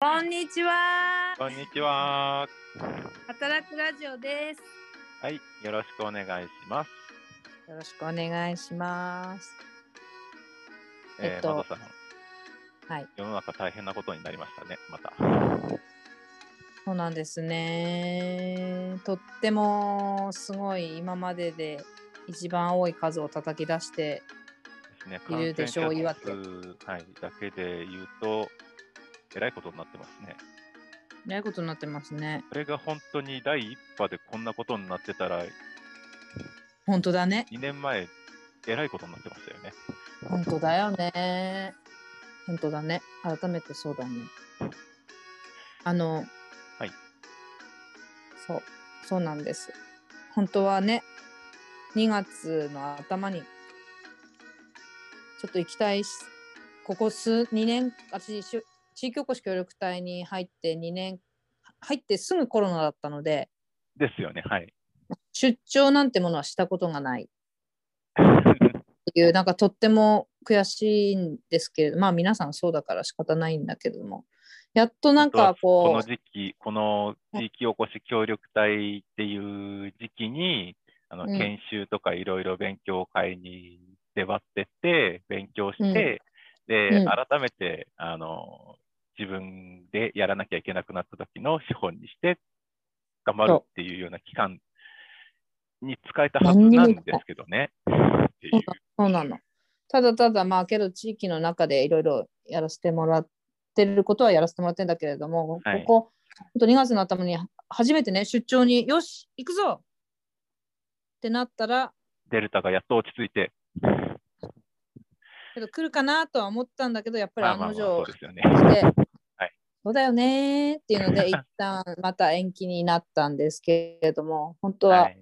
こんにちは。こんにちは。働くラジオです。はい、よろしくお願いします。よろしくお願いします。えーえっとさん、はい、世の中大変なことになりましたね、また。そうなんですね。とってもすごい今までで一番多い数を叩き出して、いるでしょう岩数はい、だけで言うと、えらいことになってますね。えらいことになってますね。これが本当に第一波でこんなことになってたら、本当だね。2年前、えらいことになってましたよね。本当だよね。本当だね。改めてそうだね。あの、はい。そう、そうなんです。本当はね、2月の頭に、ちょっと行きたいし、ここ数、2年、私、地域おこし協力隊に入って2年、入ってすぐコロナだったので、ですよね、はい。出張なんてものはしたことがない。っていうなんかとっても悔しいんですけれどまあ皆さんそうだから仕方ないんだけども。やっとなんかこのこう時期、この地域おこし協力隊っていう時期に、あのうん。研修とかいろいろ勉強会に出張ってって、勉強して、で、うん。改めて、あの、自分でやらなきゃいけなくなった時の資本にして、頑張るっていうような期間に使えたはずなんですけどね。そうなの。ただただまあけど地域の中でいろいろやらせてもらってることはやらせてもらってるんだけれども、はい。ここほんと2月の頭に初めてね出張によし行くぞ。ってなったらデルタがやっと落ち着いて、けど来るかなとは思ったんだけどやっぱりまあまあまあ案の定そうですよね。そうだよねーっていうので、一旦また延期になったんですけれども、本当ははい。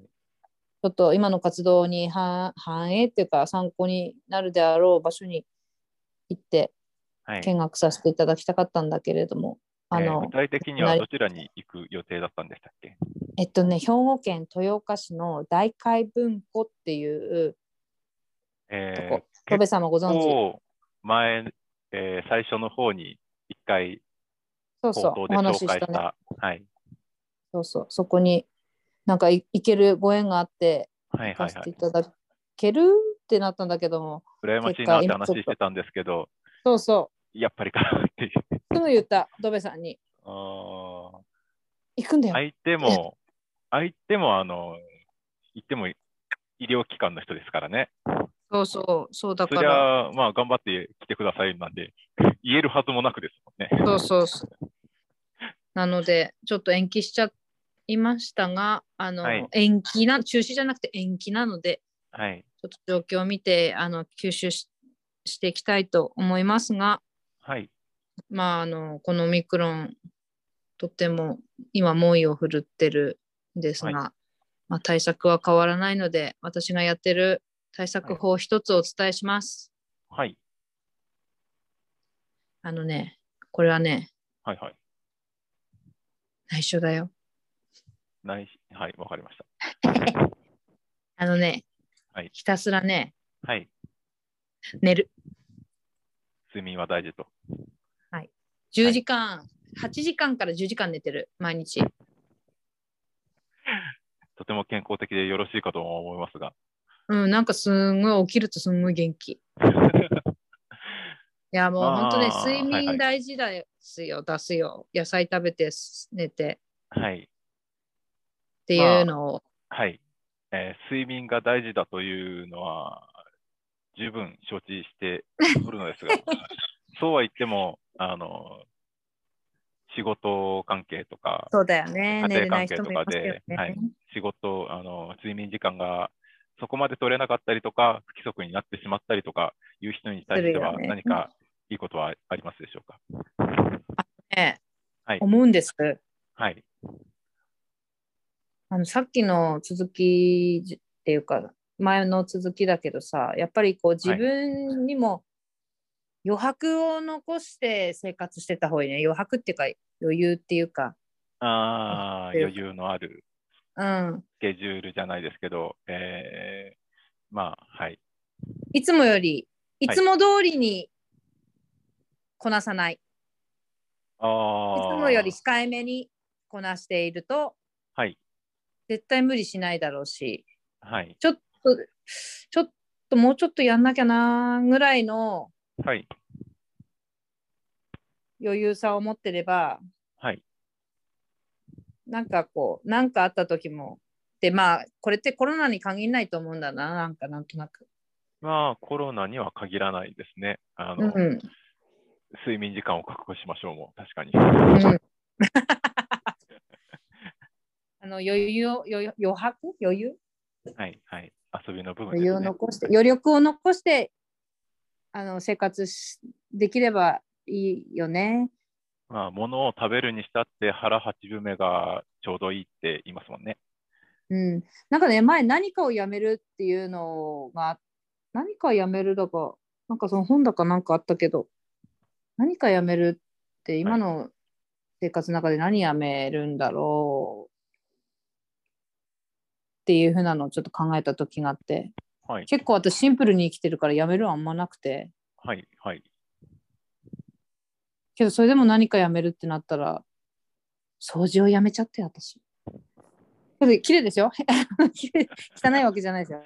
ちょっと今の活動に反反映っていうか、参考になるであろう場所に行ってはい。見学させていただきたかったんだけれども、あのえー具、体的にはどちらに行く予定だったんでしたっけ？えっとね、兵庫県豊岡市の大海文庫っていうえこ、戸部さんもご存知、構前、えー最初の方に一回そうそう、お話ししたね。はい、そうそう、そこになんかい行けるご縁があって、はい行かせはいはい。ていただけるってなったんだけども、羨ましいなって話してたんですけど、そうそう、やっぱりかっていう。すぐ言った、ドベさんに。あー行くんだよ。相手も、相手も、あの、言っても医療機関の人ですからね。そうそう、そうだそりから。ゃ、まあ、頑張って来てくださいなんで、言えるはずもなくですもんね。そうそう。なので、ちょっと延期しちゃいましたが、あの、はい延期な、中止じゃなくて延期なので、はい。ちょっと状況を見て、あの、吸収ししていきたいと思いますが、はい。まあ、あの、このオミクロン、とっても今猛威を振るってるんですが、はまあ、対策は変わらないので、私がやってる対策法を一つお伝えします。はい。あのね、これはね、はい。はい。内緒だよ。ないしはい。わかりました。あのね、はいひたすらね、はい。寝る。睡眠は大事と。10時間、8時間から10時間寝てる、毎日。とても健康的でよろしいかと思いますが。うん、なんかすんごい起きるとすんごい元気。いや、もう本当ね、睡眠大事ですよ、出すよ。野菜食べて寝てはい。っていうのを、はい、えー睡眠が大事だというのは十分承知しておるのですが、そうは言っても、あの、仕事関係とか、そうだよね、家庭関係とか。で、はい、仕事、あの、睡眠時間がそこまで取れなかったりとか、不規則になってしまったりとかいう人に対しては何かいいことはありますでしょうか？ねはい。思うんです。はい。あのさっきの続きじっていうか前の続きだけどさやっぱりこう自分にも余白を残して生活してた方がいいね。余白っていうか余裕っていうか。ああ、うん余裕のあるうんスケジュールじゃないですけど、えー、まあ、はい。いつもよりいつも通りにこなさない、ああ。いつもより控えめにこなしていると、はい。絶対無理しないだろうし、はい。ちょっと、ちょっともうちょっとやんなきゃなぐらいのはい。余裕さを持ってれば、はい。なんかこう、なんかあった時も、で、まあ、これってコロナに限らないと思うんだな、なんかなんとなく。まあ、コロナには限らないですね。あの、うん。睡眠時間を確保しましょうも、確かに。うん あの余裕を余白？余裕？はい。はい。遊びの部分余裕を。残して余力を残してあの生活しできればいいよね。まあ、物を食べるにしたって腹八分目がちょうどいいって言いますもんね。うん、なんかね前何かをやめるっていうのが何かやめるだかなんかその本だかなんかあったけど何かやめるって今の生活の中で何やめるんだろうっていうふうなのをちょっと考えた時があってはい。結構私シンプルに生きてるからやめるはあんまなくてはい。はい。けどそれでも何かやめるってなったら掃除をやめちゃって私。けど綺麗ですよ。綺麗汚いわけじゃないですよ。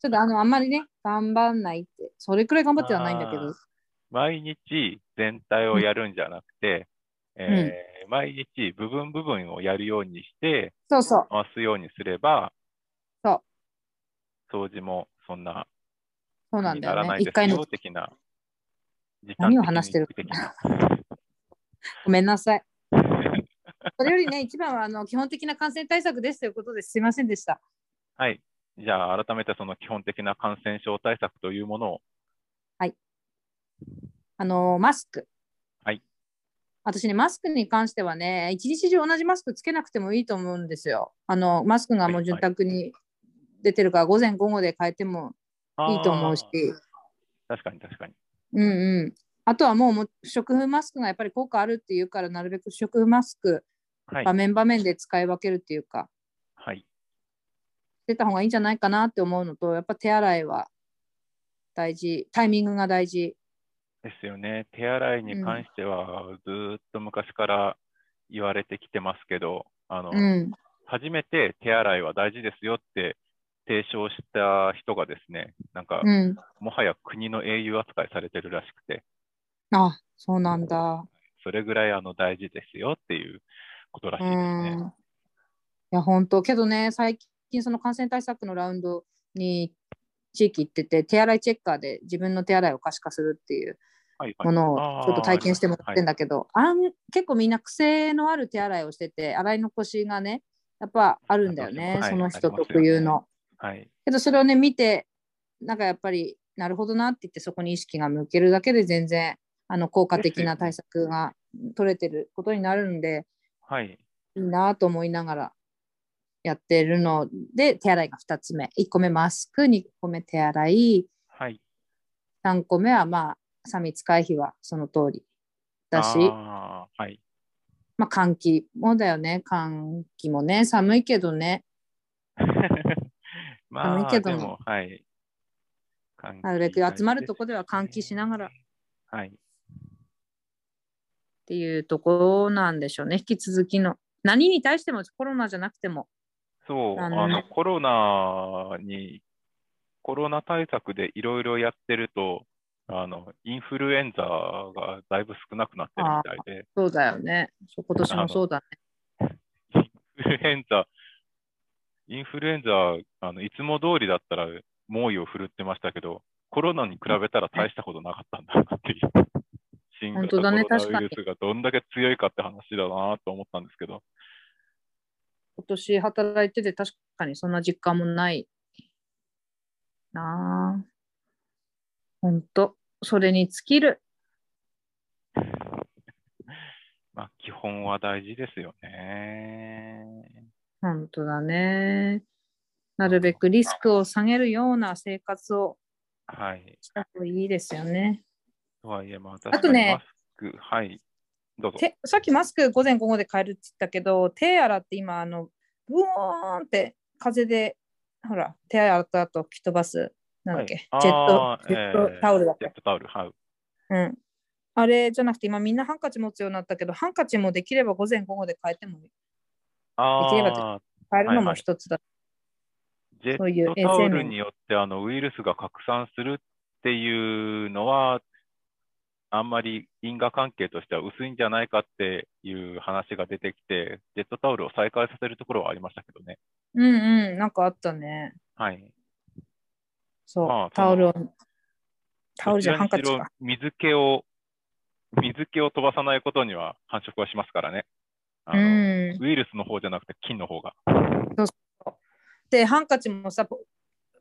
ちょっとあのあんまりね頑張んないってそれくらい頑張ってはないんだけど。毎日全体をやるんじゃなくて、えー毎日部分部分をやるようにしてそうそう。回すようにすれば、そう掃除もそんなそうなんにだよね。一ならないです回のよ的な。時何を間話してる的な。ごめんなさい。それよりね一番はあの基本的な感染対策ですということです。すいませんでした。はい。じゃあ改めてその基本的な感染症対策というものを、あのマスク。はい。私ね、マスクに関してはね、一日中同じマスクつけなくてもいいと思うんですよ。あのマスクがもう潤沢に出てるから、午前午後で変えてもいいと思うし、確かに確かに。うんうん。あとはもうもう不織布マスクがやっぱり効果あるっていうから、なるべく不織布マスク、はい場。面場面で使い分けるっていうか、はい。してた方がいいんじゃないかなって思うのと、やっぱ手洗いは大事、タイミングが大事。ですよね。手洗いに関しては、ずーっと昔から言われてきてますけど、あの、うん。初めて手洗いは大事ですよって提唱した人がですね、なんか、うん。もはや国の英雄扱いされてるらしくて、あ、そうなんだ。それぐらいあの大事ですよっていうことらしういですん。ね。いや、本当けどね、最近その感染対策のラウンドに地域行ってて、手洗いチェッカーで自分の手洗いを可視化するっていうはいはい。ものをちょっと体験してもらってんだけど、あん結構みんな癖のある手洗いをしてて、洗い残しがね、やっぱあるんだよね、はいその人特有の。はい。けどそれをね、見て、なんかやっぱり、なるほどなって言って、そこに意識が向けるだけで全然、あの効果的な対策が取れてることになるんで、はい。いいなと思いながらやってるので、手洗いが2つ目。1個目マスク、2個目手洗い、はい。3個目はまあ、3密回避はその通りだし、はい。まあ換気もだよね。換気もね、寒いけどね、まあ、寒いけどもはい。なるべく集まるとこでは換気しながらっはい。ていうところなんでしょうね。引き続きの。何に対してもコロナじゃなくても。そう、あのコロナに、コロナ対策でいろいろやってると、あの、インフルエンザがだいぶ少なくなってるみたいで、そうだよね。今年もそうだね。インフルエンザ、インフルエンザ、あの、いつも通りだったら猛威を振るってましたけど、コロナに比べたら大したことなかったんだなっていう。新型コロ本当だねナウイルスがどんだけ強いかって話だなと思ったんですけど、今年働いてて確かにそんな実感もないなあ。ほんと、それに尽きる。まあ、基本は大事ですよね。ほんとだね。なるべくリスクを下げるような生活をはい。した方がいいですよね。とはいえ、まあ、あとねマスク、はい。どうぞ。てさっきマスク午前午後で変えるって言ったけど、手洗って今、あの、ブーンって風で、ほら、手洗った後吹き飛ばす、なんだっけ、はいジェットジェットえータオルだっけ？ジェッ。トタオル、はい。うん。あれじゃなくて今みんなハンカチ持つようになったけどハンカチもできれば午前午後で変えてもあできればあ、変えるのもはいはい一つだ。ジェそういうットタオルによってあのウイルスが拡散するっていうのは、あんまり因果関係としては薄いんじゃないかっていう話が出てきて、ジェットタオルを再開させるところはありましたけどね。うんうん、なんかあったね。はい。そう、まあタオルをそ。タオルじゃハンカチか。ろ水気を、水気を飛ばさないことには繁殖はしますからね。あうのん。ウイルスの方じゃなくて菌の方が。で、ハンカチもさ、ポ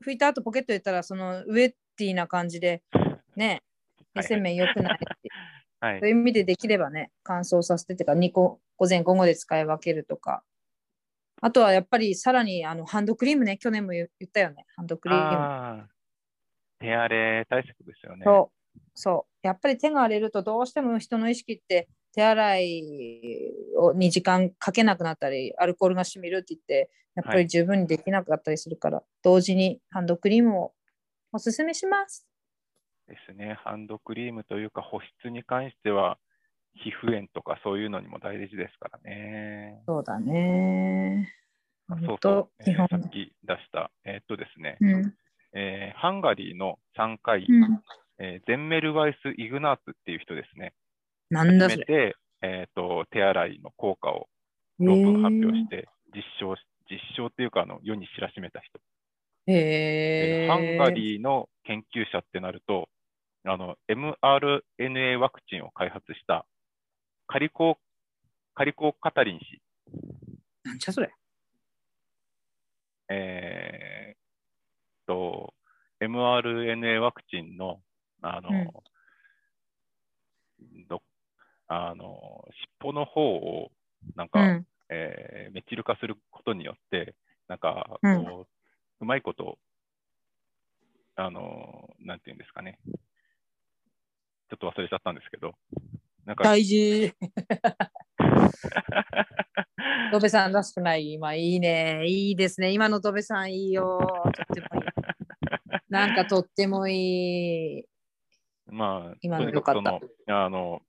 拭いた後ポケット入れたら、そのウェッティな感じで、ね、衛生面良くないって はいそう。いう意味でできればね、乾燥させてっていうか、2個、午前午後で使い分けるとか。あとはやっぱりさらにあのハンドクリームね、去年も言言ったよね、ハンドクリーム。手荒れ対策ですよね。そう、そう。やっぱり手が荒れるとどうしても人の意識って手洗いをに時間かけなくなったり、アルコールが染みるって言って、やっぱはいり十分にできなかったりするから、同時にハンドクリームをおすすめします。ですね。ハンドクリームというか保湿に関しては、皮膚炎とかそういうのにも大事ですからね。そうだね。あそうそう、えーさっき出した、えーっとですね、うん。えーハンガリーの3回、うん、えーゼンメルワイス・イグナーツっていう人ですね。なんだそれ。初めて、えーっと手洗いの効果を論文発表して、実証し、実証っていうかあの世に知らしめた人。へえ。でハンガリーの研究者ってなると、あの mRNA ワクチンを開発したカリコ・カリコ・カタリン氏、なんじゃそれ。えー、と mRNA ワクチンのあの、どあの尻尾の方をなんか、うん。えーメチル化することによって、なんかこう、ううんまいこと、あの、なんていうんですかね、ちょっと忘れちゃったんですけど、なんか、大事。ドベさんらしくない。今いいね。いいですね。今のドベさんいいよ。とってもいい。なんかとってもいい。まあ、今とのよかったあの、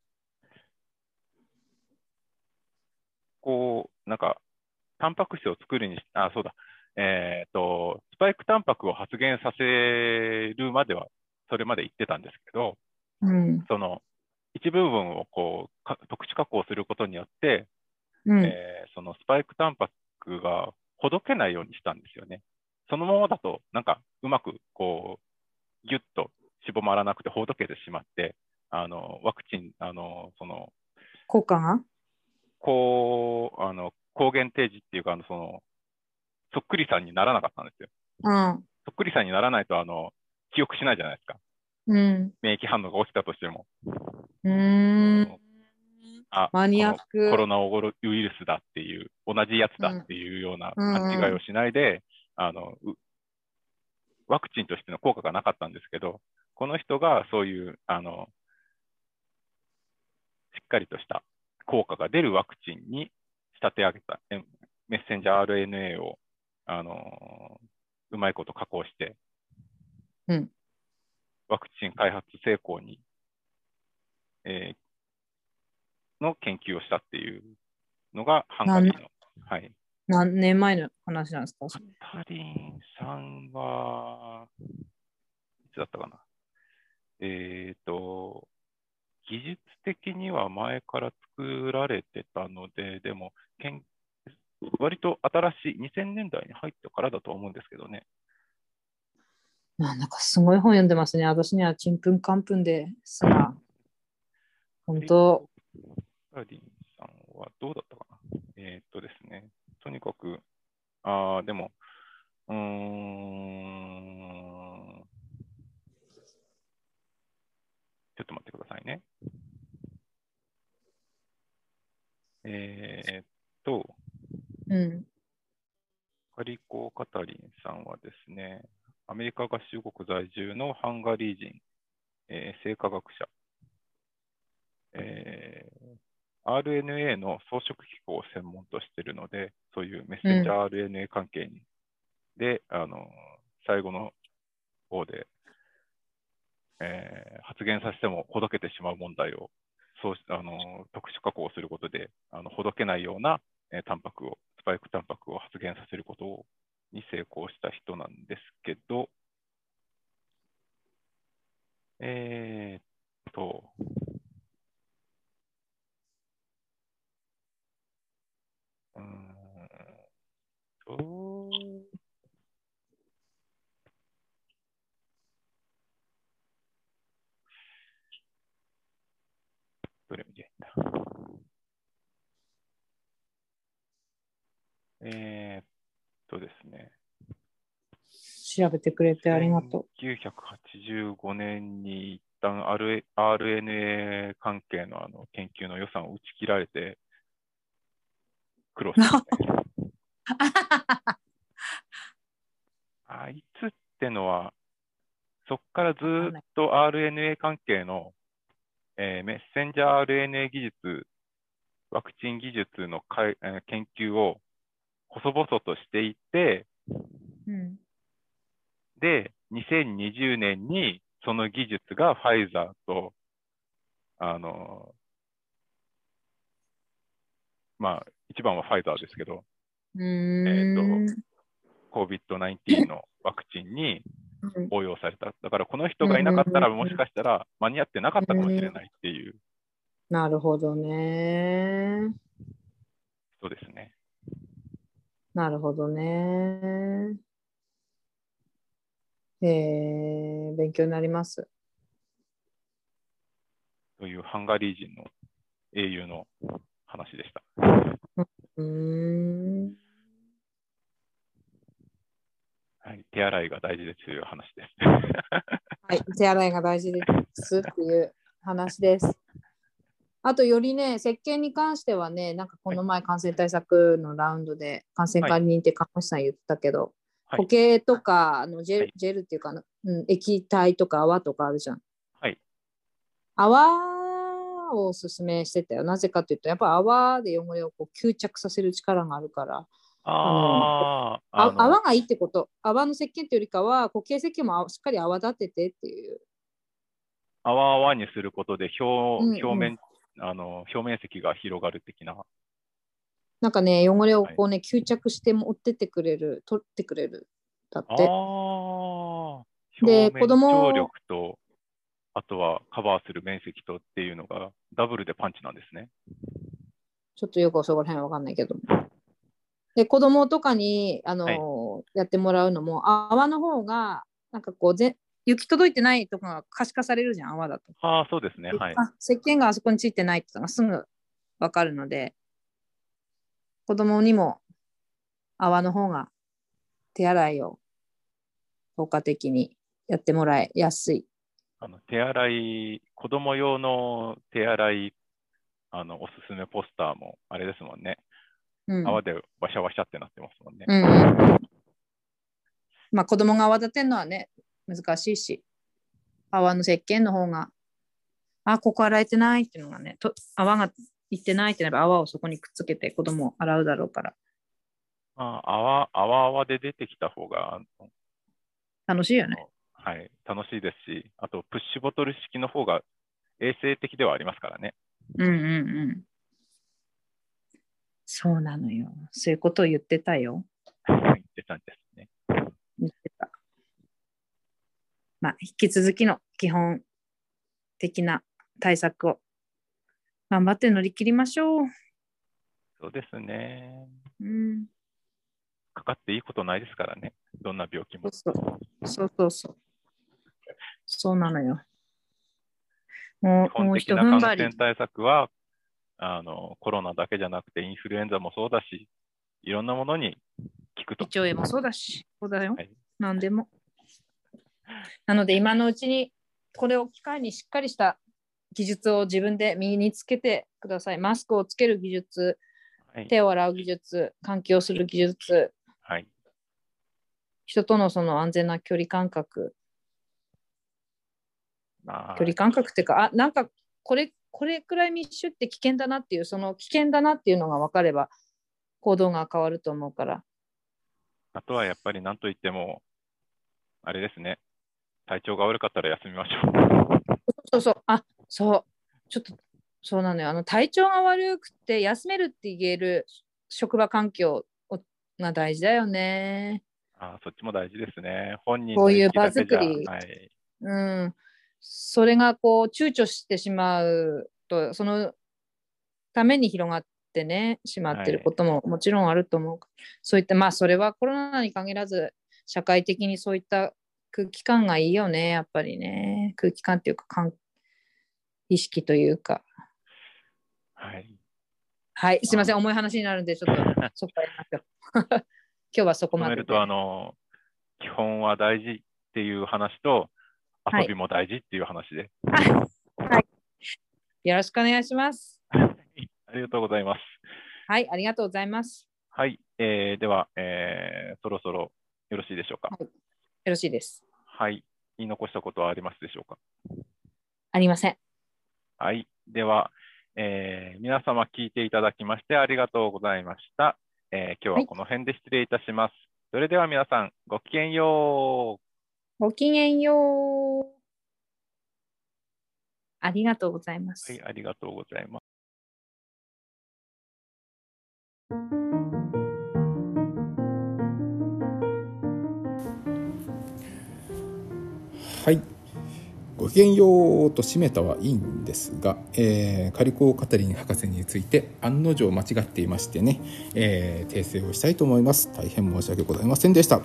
こう、なんか、タンパク質を作るにし、あ、そうだ、えっと、スパイクタンパクを発現させるまでは、それまで言ってたんですけど、うん。その一部分をこうか特殊加工することによって、うん。えーそのスパイクタンパクがほどけないようにしたんですよね。そのままだと、なんかうまくこうギュッと絞まらなくてほどけてしまって、あのワクチン、あのその効果が？こうあの抗原提示っていうかあのその、そっくりさんにならなかったんですよ。うん。そっくりさんにならないとあの記憶しないじゃないですか。うん。免疫反応が起きたとしても。うーん。あマニアックこのコロナウイルスだっていう、同じやつだっていうような勘違いをしないで、あのうワクチンとしての効果がなかったんですけど、この人がそういうあのしっかりとした効果が出るワクチンに仕立て上げたえメッセンジャー RNA をあのうまいこと加工して、うんワクチン開発成功に、えーの研究をしたっていうのがハンガリーの。はい。何年前の話なんですか？カタリンさんは、いつだったかな？えっ、と、技術的には前から作られてたので、でも、けん割と新しい、2000年代に入ってからだと思うんですけどね。なんだかすごい本読んでますね。私にはちんぷんかんぷんですが。本当、カタリンさんはどうだったかな？えっ、とですね、とにかく、ああ、でも、うーん、ちょっと待ってくださいね。えーっと、うん。カリコ・カタリンさんはですね、アメリカ合衆国在住のハンガリー人、えー生化学者、えー RNA の装飾機構を専門としているので、そういうメッセンジャー RNA 関係に、で、あの、最後の方で、えー発現させてもほどけてしまう問題をそうしあの特殊加工することであのほどけないような、えータンパクを、スパイクタンパクを発現させることをに成功した人なんですけど、えーっと、うーんと、どれ見てんだ。えーっとですね。調べてくれてありがと1985年に一旦 RNA 関係のあの研究の予算を打ち切られて苦労してますね。あいつってのは、そこからずーっと RNA 関係の、えーメッセンジャー RNA 技術、ワクチン技術のかい、えー研究を細々としていて、う。うん。で、2020年にその技術がファイザーと、あの、まあ、一番はファイザーですけど、うーん。COVID-19 のワクチンにうん応用された。だからこの人がいなかったら、うんもしかしたら間に合ってなかったかもしれないっていうなるほどね。人ですね。なるほどね。えー、勉強になります。というハンガリー人の英雄の話でした。うーん。はい、手洗いが大事ですという話です。はい、手洗いが大事ですっていう話です。あとよりね、石鹸に関してはね、なんかこの前感染対策のラウンドで感染管理人って看護師さん言ってたけど、はい固形とかあのジェル,、はいジェルっていうか、うん、液体とか泡とかあるじゃん。はい。泡をおすすめしてたよ。なぜかというと、やっぱ泡で汚れをこう吸着させる力があるから、ああ、ああの泡がいいってこと。泡の石鹸というよりかは、固形石鹸もしっかり泡立ててっていう。泡々にすることで表,、うんうん表面あの表面積が広がる的な。なんかね、汚れをこうね、吸着して持ってってくれる、取ってくれる。だって。ー、で表面子供張力と、あとはカバーする面積とっていうのがダブルでパンチなんですね。ちょっとよくそこら辺はわかんないけど。で、子供とかに、あのやってもらうのも、泡の方が、なんかこうぜ、行き届いてないとこが可視化されるじゃん、泡だと。ああ、そうですね。はい。あ、石鹸があそこについてないってのがすぐわかるので、子供にも泡の方が手洗いを効果的にやってもらいやすい。あの手洗い、子供用の手洗い、あのおすすめポスターもあれですもんね。うん。泡でワシャワシャってなってますもんね。うんうん、まあ子供が泡立てるのはね、難しいし、泡の石鹸の方が、あ、ここ洗えてないっていうのがね、と泡がいってないってなれば泡をそこにくっつけて子供を洗うだろうから、まあ、泡、泡泡で出てきた方が、楽しいよね。はい、楽しいですし、あとプッシュボトル式の方が衛生的ではありますからね。うんうんうん。そうなのよ。そういうことを言ってたよ。言ってたんですね。言ってた。まあ、引き続きの基本的な対策を頑張って乗り切りましょう。そうですね。うん。かかっていいことないですからね。どんな病気も。そうそうそうそう。そうなのよ。も基う、もう一踏ん張り染。対策はあの、コロナだけじゃなくてインフルエンザもそうだし、いろんなものに効くと胃。腸炎もそうだし、そうだよ。はい何でも。なので、今のうちに、これを機会にしっかりした技術を自分で身につけてください。マスクをつける技術、はい。手を洗う技術、換気をする技術、はい、人とのその安全な距離感覚、まあ距離感覚っていうか、あ、なんかこれ、これくらい密集って危険だなっていう、その危険だなっていうのが分かれば、行動が変わると思うから。あとはやっぱり何といっても、あれですね、体調が悪かったら休みましょう。そうそう、あそう、ちょっとそうなのよ。あの体調が悪くて休めるって言える職場環境をが大事だよね。あそっちも大事ですね。本人こういう場作りはい。うん。それがこう躊躇してしまうと、そのために広がってね、しまってることももちろんあると思う。そういった、まあそれはコロナに限らず、社会的にそういった空気感がいいよね、やっぱりね。空気感っていうか、感意識というか。はい。はい、すいません、重い話になるんで、ちょっとそこから。今日はそこまでとめると、あの、基本は大事っていう話と、はい遊びも大事っていう話で、よろしくお願いします。ありがとうございます。はい、ありがとうございます。はい。えーでは、えーそろそろよろしいでしょうか。よろしいです。はい。言い残したことはありますでしょうか？ありません。はい。では、えー皆様聞いていただきましてありがとうございました。えー今日はこの辺で失礼いたします。それでは皆さん、ごきげんよう。ごきげんよう。ありがとうございます。はい、ありがとうございます。はい。ごきげんようと締めたはいいんですが、えーカリコー・カタリン博士について案の定間違っていましてね、えー訂正をしたいと思います。大変申し訳ございませんでした。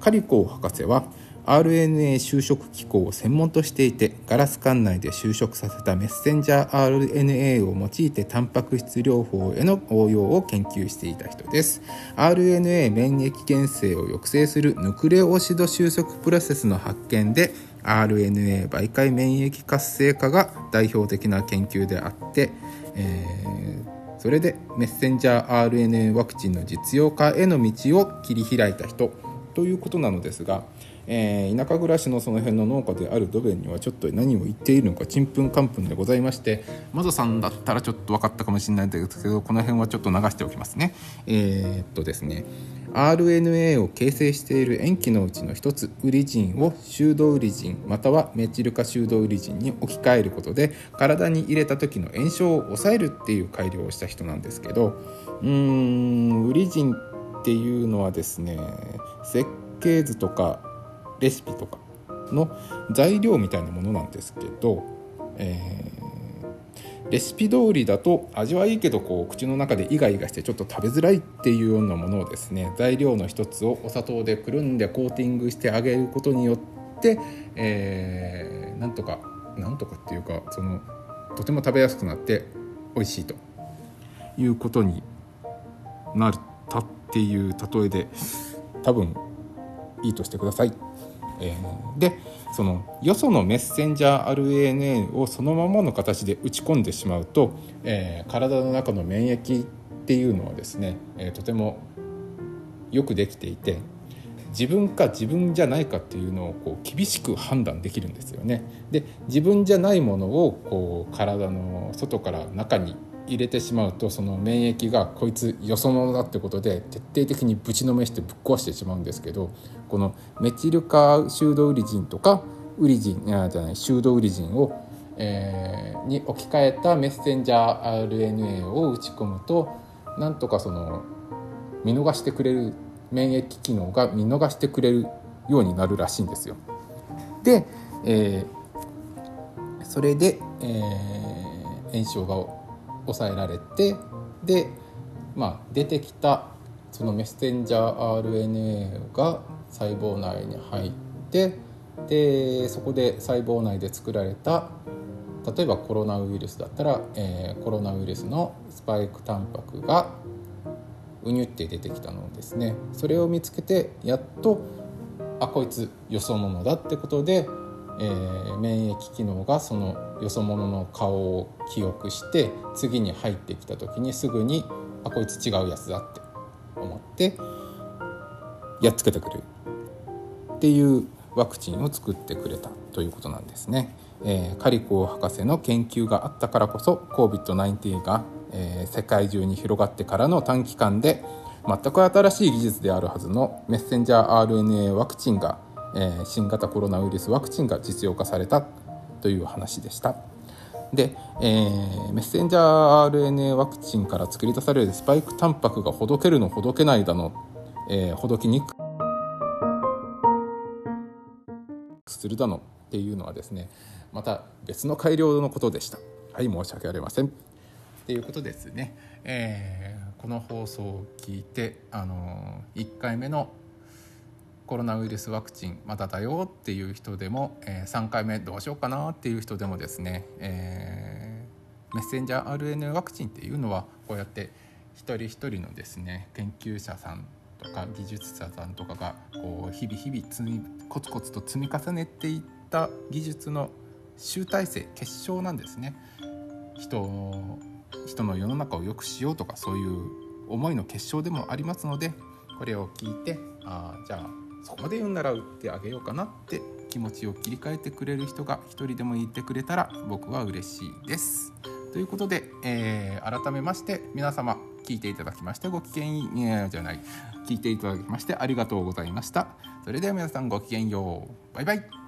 カリコー博士は RNA 修飾機構を専門としていてガラス管内で修飾させたメッセンジャー RNA を用いてタンパク質療法への応用を研究していた人です。RNA 免疫原性を抑制するヌクレオシド収束プロセスの発見で RNA 媒介免疫活性化が代表的な研究であって、えーそれでメッセンジャー RNA ワクチンの実用化への道を切り開いた人ということなのですが、えー田舎暮らしのその辺の農家であるドベンにはちょっと何を言っているのかちんぷんかんぷんでございましてマゾさんだったらちょっと分かったかもしれないんですけどこの辺はちょっと流しておきますね。えーっとですね RNA を形成している塩基のうちの一つウリジンをシュードウリジンまたはメチル化シュードウリジンに置き換えることで体に入れた時の炎症を抑えるっていう改良をした人なんですけどうーんウリジンっていうのはですね設計図とかレシピとかの材料みたいなものなんですけど、えーレシピ通りだと味はいいけどこう口の中でイガイガしてちょっと食べづらいっていうようなものをですね材料の一つをお砂糖でくるんでコーティングしてあげることによって、えーなんとかなんとかっていうかそのとても食べやすくなって美味しいということになったっていう例えで多分いいとしてください。えでそのよそのメッセンジャー RNA をそのままの形で打ち込んでしまうと、えー体の中の免疫っていうのはですね、えーとてもよくできていて自分か自分じゃないかっていうのをこう厳しく判断できるんですよね。で自分じゃないものをこう体の外から中に入れてしまうとその免疫がこいつよそ者だってことで徹底的にぶちのめしてぶっ壊してしまうんですけどこのメチル化シュードウリジンとかウリジンじゃないシュードウリジンを、えーに置き換えたメッセンジャー RNA を打ち込むとなんとかその見逃してくれる免疫機能が見逃してくれるようになるらしいんですよ。で、えーそれで、えー炎症が抑えられてで、まあ、出てきたそのメッセンジャー RNA が細胞内に入ってでそこで細胞内で作られた例えばコロナウイルスだったら、えーコロナウイルスのスパイクタンパクがうにゅって出てきたのですね。それを見つけてやっとあこいつよそ者だってことで、えー免疫機能がそのよそ者の顔を記憶して次に入ってきた時にすぐにあこいつ違うやつだって思ってやっつけてくれるっていうワクチンを作ってくれたということなんですね。えーカリコ博士の研究があったからこそ COVID-19 が、えー世界中に広がってからの短期間で全く新しい技術であるはずのメッセンジャー RNA ワクチンが、えー新型コロナウイルスワクチンが実用化されたという話でした。で、えーメッセンジャー RNA ワクチンから作り出されるスパイクタンパクがほどけるのほどけないだの、えーほどきにくくするだのっていうのはですねまた別の改良のことでした。はい申し訳ありません。っていうことですね、えーこの放送を聞いてあの1回目のコロナウイルスワクチンまだだよっていう人でも、えー3回目どうしようかなっていう人でもですね、えーメッセンジャー RNA ワクチンっていうのはこうやって一人一人のですね研究者さんとか技術者さんとかがこう日々日々積みコツコツと積み重ねていった技術の集大成結晶なんですね。人人の世の中を良くしようとかそういう思いの結晶でもありますのでこれを聞いてあじゃあそこで言うなら売ってあげようかなって気持ちを切り替えてくれる人が一人でもいてくれたら僕は嬉しいです。ということで、えー改めまして皆様聞いていただきましてご機嫌いいやじゃない聞いていただきましてありがとうございました。それでは皆さんごきげんよう。バイバイ。